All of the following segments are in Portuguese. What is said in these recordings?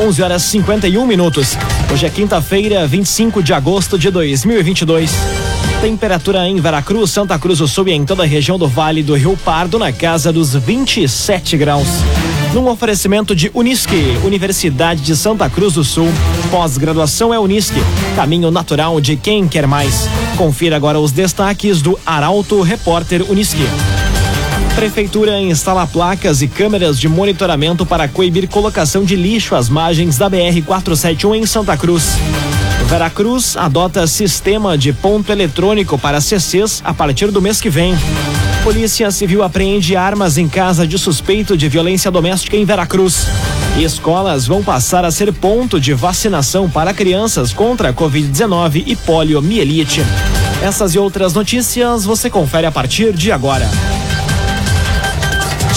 11 horas 51 minutos. Hoje é quinta-feira, 25 de agosto de 2022. Temperatura em Veracruz, Santa Cruz do Sul e em toda a região do Vale do Rio Pardo na casa dos 27 graus. Num oferecimento de Unisque, Universidade de Santa Cruz do Sul. Pós-graduação é Unisque, caminho natural de quem quer mais. Confira agora os destaques do Arauto Repórter Unisque. Prefeitura instala placas e câmeras de monitoramento para coibir colocação de lixo às margens da BR-471 em Santa Cruz. Veracruz adota sistema de ponto eletrônico para CCs a partir do mês que vem. Polícia Civil apreende armas em casa de suspeito de violência doméstica em Veracruz. Escolas vão passar a ser ponto de vacinação para crianças contra a Covid-19 e poliomielite. Essas e outras notícias você confere a partir de agora.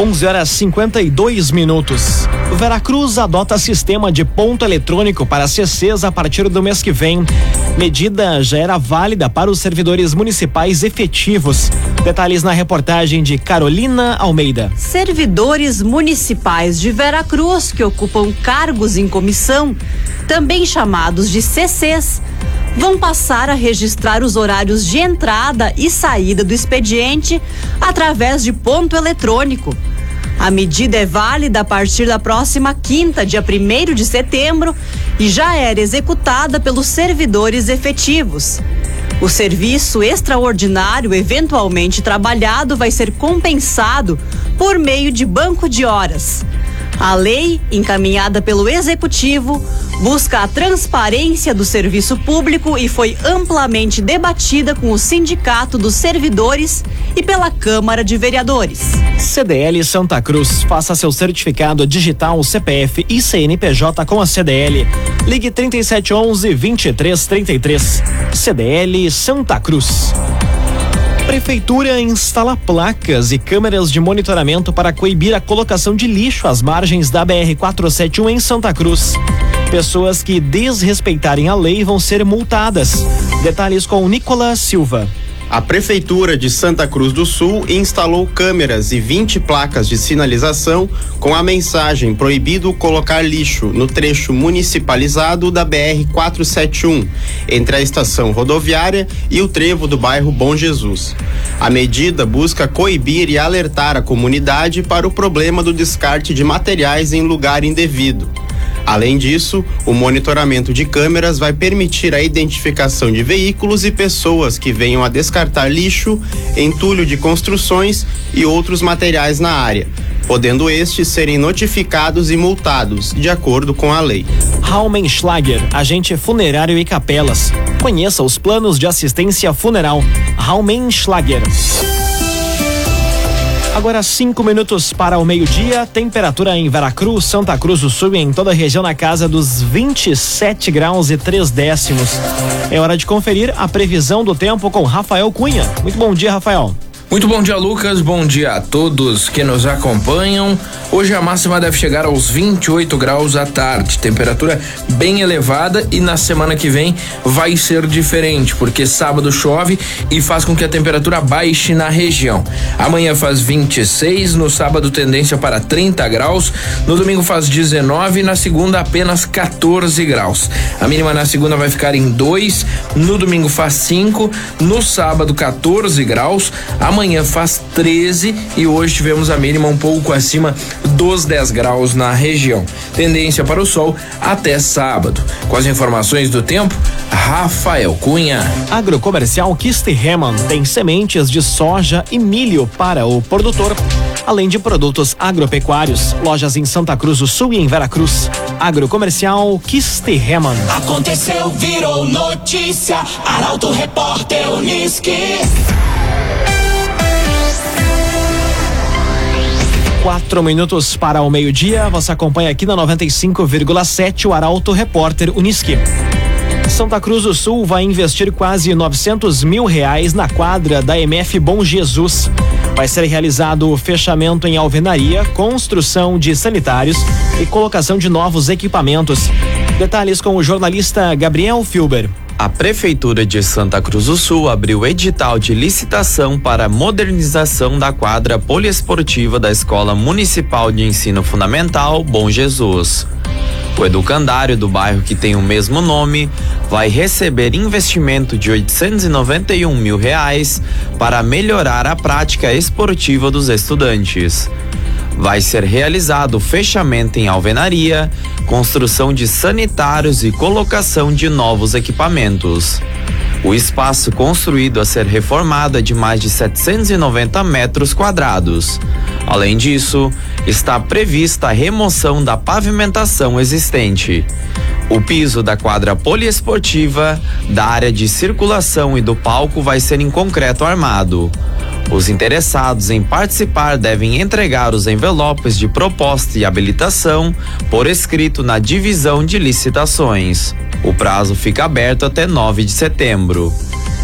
11 horas 52 minutos. Veracruz adota sistema de ponto eletrônico para CCs a partir do mês que vem. Medida já era válida para os servidores municipais efetivos. Detalhes na reportagem de Carolina Almeida. Servidores municipais de Veracruz que ocupam cargos em comissão, também chamados de CCs, vão passar a registrar os horários de entrada e saída do expediente através de ponto eletrônico. A medida é válida a partir da próxima quinta, dia 1 de setembro, e já era executada pelos servidores efetivos. O serviço extraordinário eventualmente trabalhado vai ser compensado por meio de banco de horas. A lei, encaminhada pelo Executivo, busca a transparência do serviço público e foi amplamente debatida com o Sindicato dos Servidores e pela Câmara de Vereadores. CDL Santa Cruz. Faça seu certificado digital CPF e CNPJ com a CDL. Ligue 3711 2333. CDL Santa Cruz. Prefeitura instala placas e câmeras de monitoramento para coibir a colocação de lixo às margens da BR-471 em Santa Cruz. Pessoas que desrespeitarem a lei vão ser multadas. Detalhes com Nicolas Silva. A Prefeitura de Santa Cruz do Sul instalou câmeras e 20 placas de sinalização com a mensagem proibido colocar lixo no trecho municipalizado da BR 471, entre a estação rodoviária e o trevo do bairro Bom Jesus. A medida busca coibir e alertar a comunidade para o problema do descarte de materiais em lugar indevido. Além disso, o monitoramento de câmeras vai permitir a identificação de veículos e pessoas que venham a descartar lixo, entulho de construções e outros materiais na área, podendo estes serem notificados e multados, de acordo com a lei. Raumenschlager, agente funerário e capelas. Conheça os planos de assistência funeral. Raumenschlager. Agora cinco minutos para o meio-dia, temperatura em Veracruz, Santa Cruz do Sul e em toda a região na casa dos 27 graus e três décimos. É hora de conferir a previsão do tempo com Rafael Cunha. Muito bom dia, Rafael. Muito bom dia, Lucas. Bom dia a todos que nos acompanham. Hoje a máxima deve chegar aos 28 graus à tarde, temperatura bem elevada e na semana que vem vai ser diferente, porque sábado chove e faz com que a temperatura baixe na região. Amanhã faz 26, no sábado tendência para 30 graus, no domingo faz 19 e na segunda apenas 14 graus. A mínima na segunda vai ficar em 2, no domingo faz 5, no sábado 14 graus. Amanhã Amanhã faz 13 e hoje tivemos a mínima um pouco acima dos 10 graus na região. Tendência para o sol até sábado. Com as informações do tempo, Rafael Cunha. Agrocomercial Kisterhemann tem sementes de soja e milho para o produtor, além de produtos agropecuários. Lojas em Santa Cruz do Sul e em Veracruz. Agrocomercial Kisterhemann. Aconteceu, virou notícia. Arauto Repórter Uniski. Quatro minutos para o meio-dia. Você acompanha aqui na 95,7 o Arauto Repórter Uniski. Santa Cruz do Sul vai investir quase 900 mil reais na quadra da MF Bom Jesus. Vai ser realizado o fechamento em alvenaria, construção de sanitários e colocação de novos equipamentos. Detalhes com o jornalista Gabriel Filber. A Prefeitura de Santa Cruz do Sul abriu edital de licitação para modernização da quadra poliesportiva da Escola Municipal de Ensino Fundamental Bom Jesus. O educandário do bairro que tem o mesmo nome vai receber investimento de 891 mil reais para melhorar a prática esportiva dos estudantes. Vai ser realizado fechamento em alvenaria, construção de sanitários e colocação de novos equipamentos. O espaço construído a ser reformado é de mais de 790 metros quadrados. Além disso, está prevista a remoção da pavimentação existente. O piso da quadra poliesportiva, da área de circulação e do palco vai ser em concreto armado. Os interessados em participar devem entregar os envelopes de proposta e habilitação por escrito na divisão de licitações. O prazo fica aberto até 9 de setembro.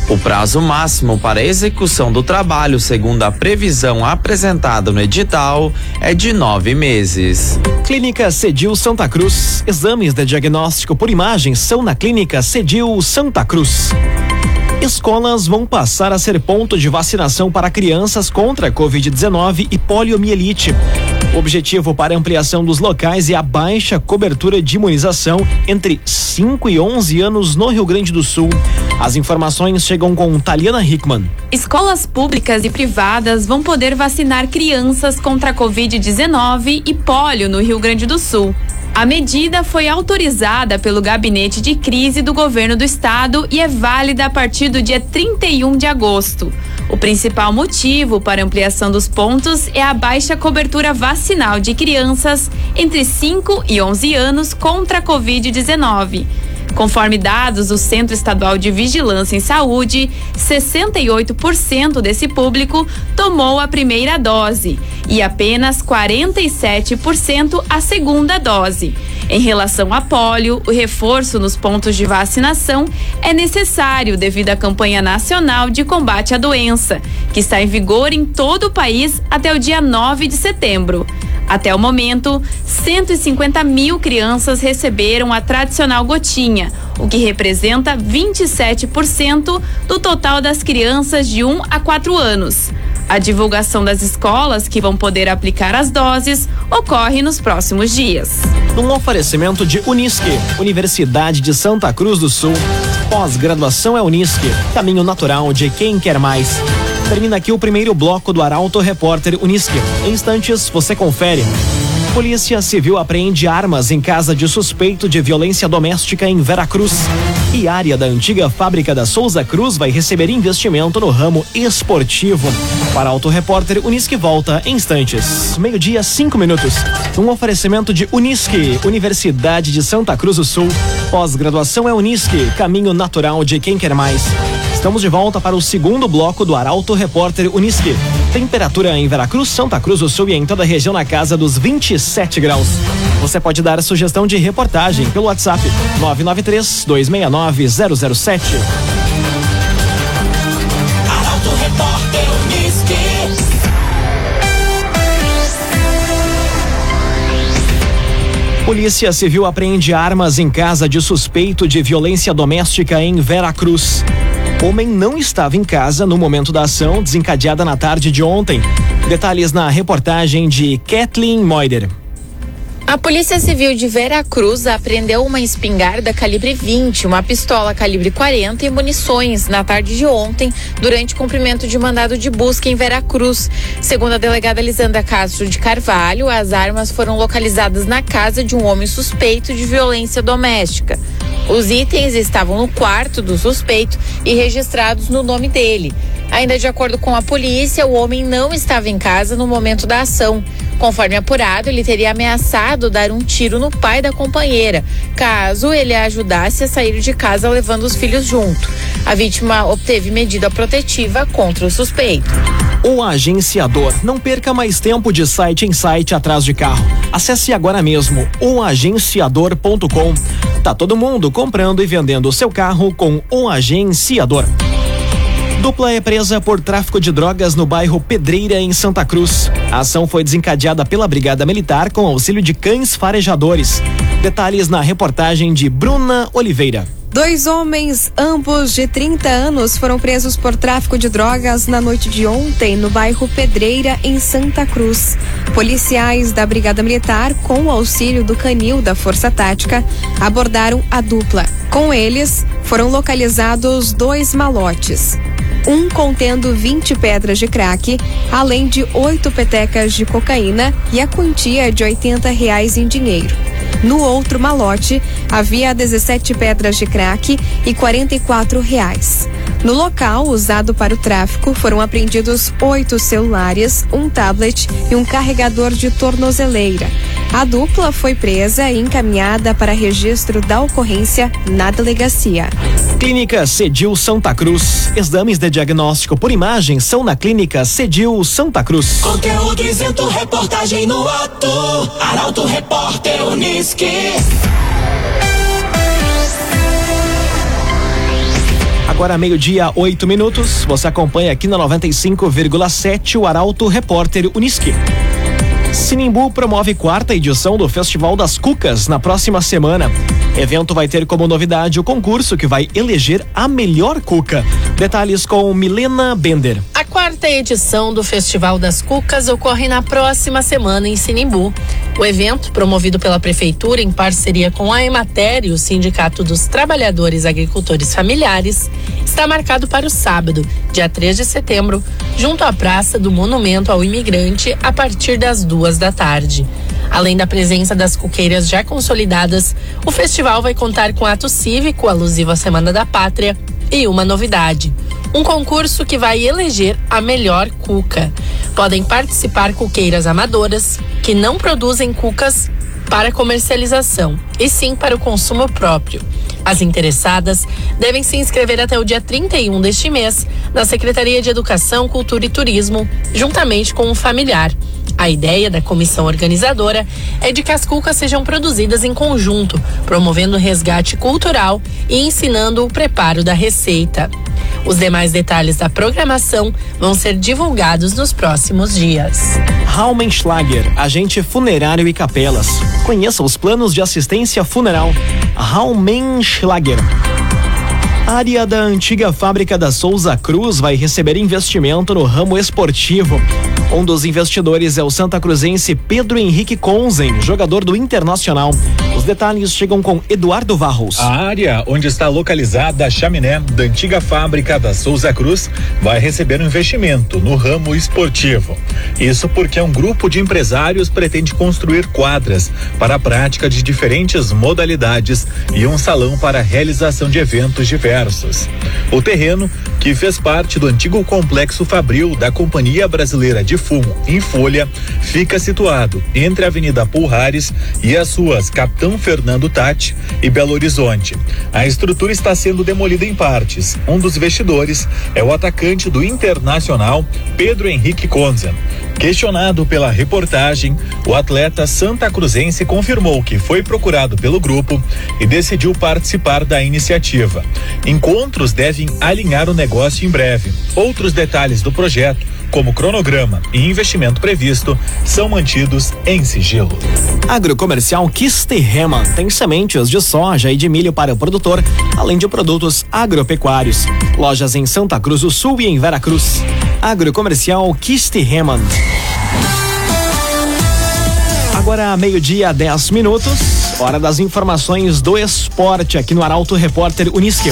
O prazo máximo para execução do trabalho, segundo a previsão apresentada no edital, é de nove meses. Clínica Cedil Santa Cruz. Exames de diagnóstico por imagem são na Clínica Cedil Santa Cruz. Escolas vão passar a ser ponto de vacinação para crianças contra Covid-19 e poliomielite. Objetivo para ampliação dos locais é a baixa cobertura de imunização entre 5 e 11 anos no Rio Grande do Sul. As informações chegam com Taliana Hickman. Escolas públicas e privadas vão poder vacinar crianças contra a Covid-19 e polio no Rio Grande do Sul. A medida foi autorizada pelo Gabinete de Crise do Governo do Estado e é válida a partir do dia 31 de agosto. O principal motivo para ampliação dos pontos é a baixa cobertura vacinal de crianças entre 5 e 11 anos contra a Covid-19. Conforme dados do Centro Estadual de Vigilância em Saúde, 68% desse público tomou a primeira dose e apenas 47% a segunda dose. Em relação a pólio, o reforço nos pontos de vacinação é necessário devido à campanha nacional de combate à doença, que está em vigor em todo o país até o dia 9 de setembro. Até o momento, 150 mil crianças receberam a tradicional gotinha, o que representa 27% do total das crianças de 1 a 4 anos. A divulgação das escolas que vão poder aplicar as doses ocorre nos próximos dias. Um oferecimento de Unisque, Universidade de Santa Cruz do Sul. Pós-graduação é Unisque, caminho natural de quem quer mais. Termina aqui o primeiro bloco do Arauto Repórter Unisque. Em instantes, você confere. Polícia Civil apreende armas em casa de suspeito de violência doméstica em Veracruz. E área da antiga fábrica da Souza Cruz vai receber investimento no ramo esportivo. Para Auto Repórter, Unisque volta em instantes. Meio-dia, cinco minutos. Um oferecimento de Unisque, Universidade de Santa Cruz do Sul. Pós-graduação é Unisque, caminho natural de quem quer mais. Estamos de volta para o segundo bloco do Arauto Repórter Unisque. Temperatura em Veracruz, Santa Cruz do Sul e em toda a região na casa dos 27 graus. Você pode dar a sugestão de reportagem pelo WhatsApp 993 269 007. Arauto Repórter Unisque. Polícia Civil apreende armas em casa de suspeito de violência doméstica em Veracruz. Homem não estava em casa no momento da ação desencadeada na tarde de ontem. Detalhes na reportagem de Kathleen Moider. A Polícia Civil de Veracruz apreendeu uma espingarda calibre 20, uma pistola calibre 40 e munições na tarde de ontem, durante cumprimento de mandado de busca em Veracruz. Segundo a delegada Lisandra Castro de Carvalho, as armas foram localizadas na casa de um homem suspeito de violência doméstica. Os itens estavam no quarto do suspeito e registrados no nome dele. Ainda de acordo com a polícia, o homem não estava em casa no momento da ação. Conforme apurado, ele teria ameaçado dar um tiro no pai da companheira, caso ele a ajudasse a sair de casa levando os filhos junto. A vítima obteve medida protetiva contra o suspeito. O Agenciador. Não perca mais tempo de site em site atrás de carro. Acesse agora mesmo oagenciador.com. Tá todo mundo comprando e vendendo seu carro com o Agenciador. Dupla é presa por tráfico de drogas no bairro Pedreira, em Santa Cruz. A ação foi desencadeada pela Brigada Militar com auxílio de cães farejadores. Detalhes na reportagem de Bruna Oliveira. Dois homens, ambos de 30 anos, foram presos por tráfico de drogas na noite de ontem no bairro Pedreira, em Santa Cruz. Policiais da Brigada Militar, com o auxílio do canil da Força Tática, abordaram a dupla. Com eles, foram localizados dois malotes. Um contendo 20 pedras de crack, além de oito petecas de cocaína e a quantia de 80 reais em dinheiro. No outro malote, havia 17 pedras de crack e 44 reais. No local usado para o tráfico, foram apreendidos oito celulares, um tablet e um carregador de tornozeleira. A dupla foi presa e encaminhada para registro da ocorrência na delegacia. Clínica Cedil Santa Cruz. Exames de diagnóstico por imagem são na Clínica Cedil Santa Cruz. Conteúdo isento, reportagem no ato. Arauto Repórter Uniski. Agora meio-dia, oito minutos. Você acompanha aqui na 95,7 o Arauto Repórter Uniski. Sinimbu promove quarta edição do Festival das Cucas na próxima semana. Evento vai ter como novidade o concurso que vai eleger a melhor cuca. Detalhes com Milena Bender. A quarta edição do Festival das Cucas ocorre na próxima semana em Sinimbu. O evento, promovido pela Prefeitura em parceria com a Emater e o Sindicato dos Trabalhadores Agricultores Familiares, está marcado para o sábado, dia 3 de setembro, junto à Praça do Monumento ao Imigrante, a partir das duas da tarde. Além da presença das cuqueiras já consolidadas, o festival vai contar com ato cívico alusivo à Semana da Pátria e uma novidade: um concurso que vai eleger a melhor cuca. Podem participar cuqueiras amadoras que não produzem cucas para comercialização, e sim para o consumo próprio. As interessadas devem se inscrever até o dia 31 deste mês na Secretaria de Educação, Cultura e Turismo, juntamente com um familiar. A ideia da comissão organizadora é de que as cucas sejam produzidas em conjunto, promovendo resgate cultural e ensinando o preparo da receita. Os demais detalhes da programação vão ser divulgados nos próximos dias. Raumenschlager, agente funerário e capelas. Conheça os planos de assistência funeral. Raumenschlager. Lagueira. A área da antiga fábrica da Souza Cruz vai receber investimento no ramo esportivo. Um dos investidores é o santa cruzense Pedro Henrique Conzen, jogador do Internacional. Os detalhes chegam com Eduardo Varros. A área onde está localizada a chaminé da antiga fábrica da Souza Cruz vai receber um investimento no ramo esportivo. Isso porque um grupo de empresários pretende construir quadras para a prática de diferentes modalidades e um salão para a realização de eventos diversos. O terreno, que fez parte do antigo complexo Fabril da Companhia Brasileira de Fumo, em Folha, fica situado entre a Avenida Pulhares e as ruas Capitão Fernando Tati e Belo Horizonte. A estrutura está sendo demolida em partes. Um dos investidores é o atacante do Internacional, Pedro Henrique Conzen. Questionado pela reportagem, o atleta santa cruzense confirmou que foi procurado pelo grupo e decidiu participar da iniciativa. Encontros devem alinhar o negócio em breve. Outros detalhes do projeto como cronograma e investimento previsto, são mantidos em sigilo. Agrocomercial Kisterreman tem sementes de soja e de milho para o produtor, além de produtos agropecuários. Lojas em Santa Cruz do Sul e em Veracruz. Agrocomercial Kisterreman. Agora, meio-dia, 10 minutos. Hora das informações do esporte aqui no Arauto Repórter Unisque.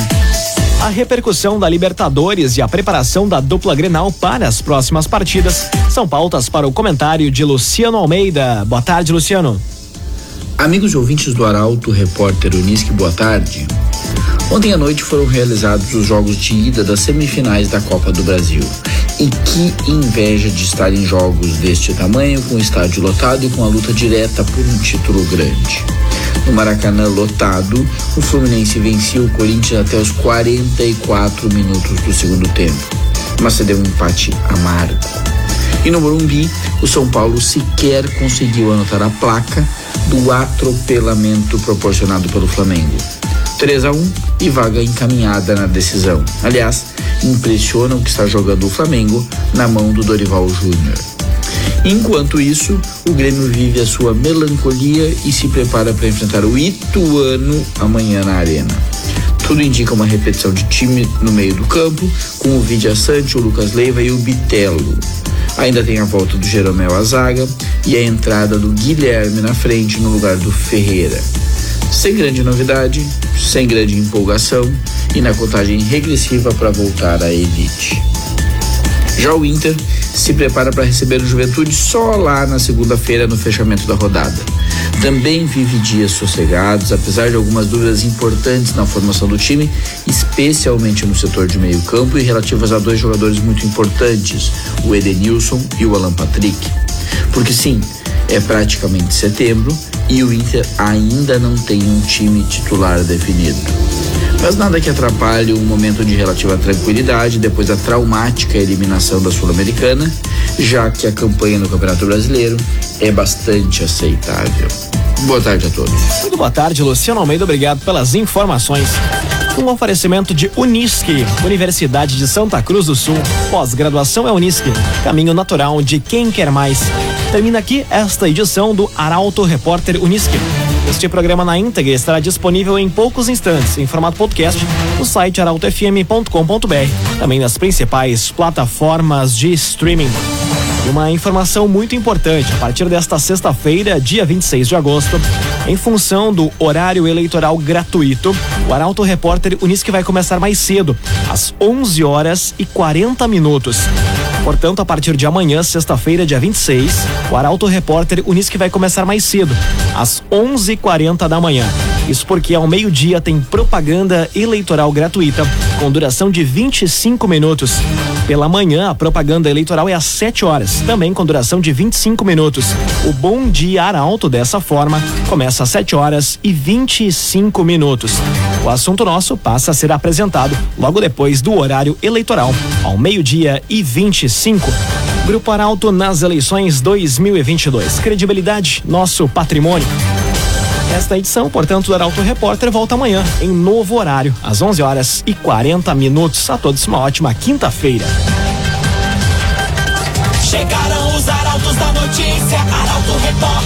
A repercussão da Libertadores e a preparação da dupla Grenal para as próximas partidas são pautas para o comentário de Luciano Almeida. Boa tarde, Luciano. Amigos ouvintes do Arauto, repórter Unisque, boa tarde. Ontem à noite foram realizados os jogos de ida das semifinais da Copa do Brasil. E que inveja de estar em jogos deste tamanho, com o estádio lotado e com a luta direta por um título grande. No Maracanã lotado, o Fluminense vencia o Corinthians até os 44 minutos do segundo tempo. mas cedeu um empate amargo. E no Morumbi, o São Paulo sequer conseguiu anotar a placa do atropelamento proporcionado pelo Flamengo. 3 a 1 e vaga encaminhada na decisão. Aliás, impressiona o que está jogando o Flamengo na mão do Dorival Júnior. Enquanto isso, o Grêmio vive a sua melancolia e se prepara para enfrentar o Ituano amanhã na Arena. Tudo indica uma repetição de time no meio do campo, com o Vidia Sante, o Lucas Leiva e o Bitelo. Ainda tem a volta do Jeromel à zaga e a entrada do Guilherme na frente no lugar do Ferreira. Sem grande novidade, sem grande empolgação e na contagem regressiva para voltar à elite. Já o Inter se prepara para receber o Juventude só lá na segunda-feira no fechamento da rodada. Também vive dias sossegados, apesar de algumas dúvidas importantes na formação do time, especialmente no setor de meio-campo e relativas a dois jogadores muito importantes, o Edenilson e o Alan Patrick. Porque sim, é praticamente setembro e o Inter ainda não tem um time titular definido. Mas nada que atrapalhe um momento de relativa tranquilidade depois da traumática eliminação da Sul-Americana, já que a campanha no Campeonato Brasileiro é bastante aceitável. Boa tarde a todos. Muito boa tarde, Luciano Almeida. Obrigado pelas informações. Um oferecimento de Unisque, Universidade de Santa Cruz do Sul. Pós-graduação é Unisque, caminho natural de quem quer mais. Termina aqui esta edição do Arauto Repórter Unisque. Este programa na íntegra estará disponível em poucos instantes em formato podcast no site arautofm.com.br, também nas principais plataformas de streaming. Uma informação muito importante: a partir desta sexta-feira, dia 26 de agosto, em função do horário eleitoral gratuito, o Arauto Repórter Unisque vai começar mais cedo, às 11 horas e 40 minutos. Portanto, a partir de amanhã, sexta-feira, dia 26, o Arauto Repórter Unisque vai começar mais cedo, às 11:40 da manhã. Isso porque ao meio-dia tem propaganda eleitoral gratuita, com duração de 25 minutos. Pela manhã, a propaganda eleitoral é às 7 horas, também com duração de 25 minutos. O Bom Dia Arauto, dessa forma, começa às 7 horas e 25 minutos. O assunto nosso passa a ser apresentado logo depois do horário eleitoral, ao meio-dia e 25. Grupo Arauto nas eleições 2022. Credibilidade, nosso patrimônio. Esta edição, portanto, do Arauto Repórter volta amanhã, em novo horário, às 11 horas e 40 minutos. A todos uma ótima quinta-feira. Chegaram os arautos da notícia, Arauto Repórter.